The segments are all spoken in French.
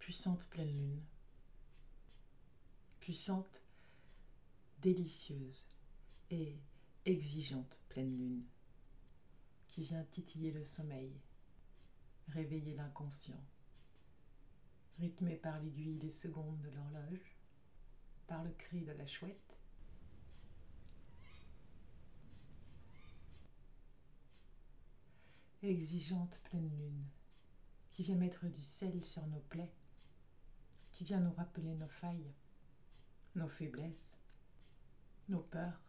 puissante pleine lune, puissante, délicieuse et exigeante pleine lune, qui vient titiller le sommeil, réveiller l'inconscient, rythmé par l'aiguille des secondes de l'horloge, par le cri de la chouette. Exigeante pleine lune, qui vient mettre du sel sur nos plaies, qui vient nous rappeler nos failles, nos faiblesses, nos peurs,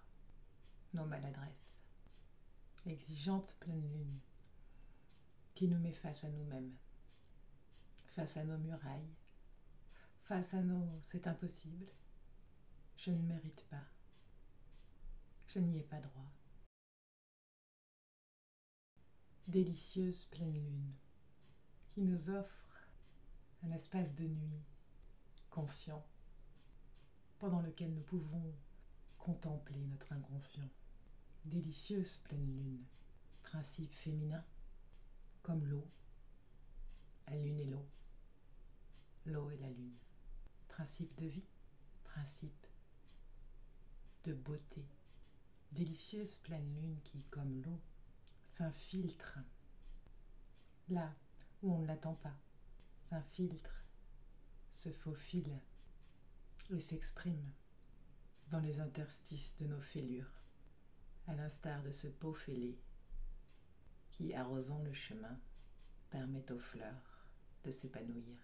nos maladresses. Exigeante pleine lune, qui nous met face à nous-mêmes, face à nos murailles, face à nos c'est impossible, je ne mérite pas, je n'y ai pas droit. Délicieuse pleine lune, qui nous offre un espace de nuit conscient pendant lequel nous pouvons contempler notre inconscient. Délicieuse pleine lune, principe féminin, comme l'eau, la lune et l'eau, l'eau et la lune. Principe de vie, principe de beauté. Délicieuse pleine lune qui, comme l'eau, s'infiltre là où on ne l'attend pas, s'infiltre, se faufile et s'exprime dans les interstices de nos fêlures, à l'instar de ce beau fêlé qui, arrosant le chemin, permet aux fleurs de s'épanouir.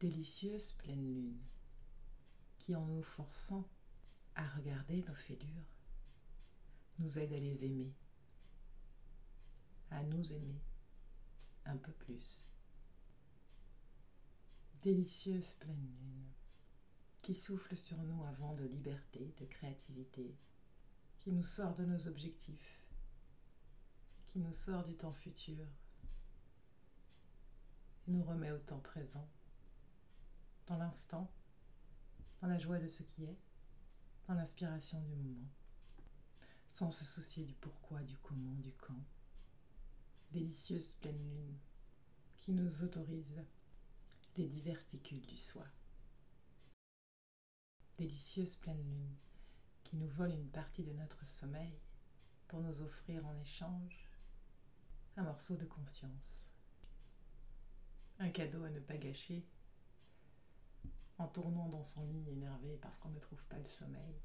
Délicieuse pleine lune, qui en nous forçant à regarder nos fêlures, nous aide à les aimer, à nous aimer un peu plus. Délicieuse pleine lune, qui souffle sur nous un vent de liberté, de créativité, qui nous sort de nos objectifs, qui nous sort du temps futur et nous remet au temps présent, dans l'instant, dans la joie de ce qui est, dans l'inspiration du moment, sans se soucier du pourquoi, du comment, du quand. Délicieuse pleine lune qui nous autorise les diverticules du soi. Délicieuse pleine lune qui nous vole une partie de notre sommeil pour nous offrir en échange un morceau de conscience. Un cadeau à ne pas gâcher en tournant dans son lit énervé parce qu'on ne trouve pas le sommeil.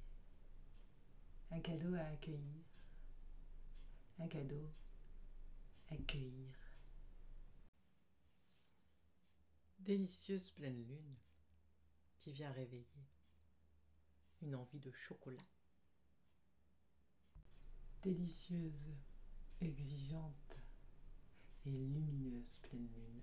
Un cadeau à accueillir. Un cadeau à accueillir. Délicieuse pleine lune qui vient réveiller une envie de chocolat. Délicieuse, exigeante et lumineuse pleine lune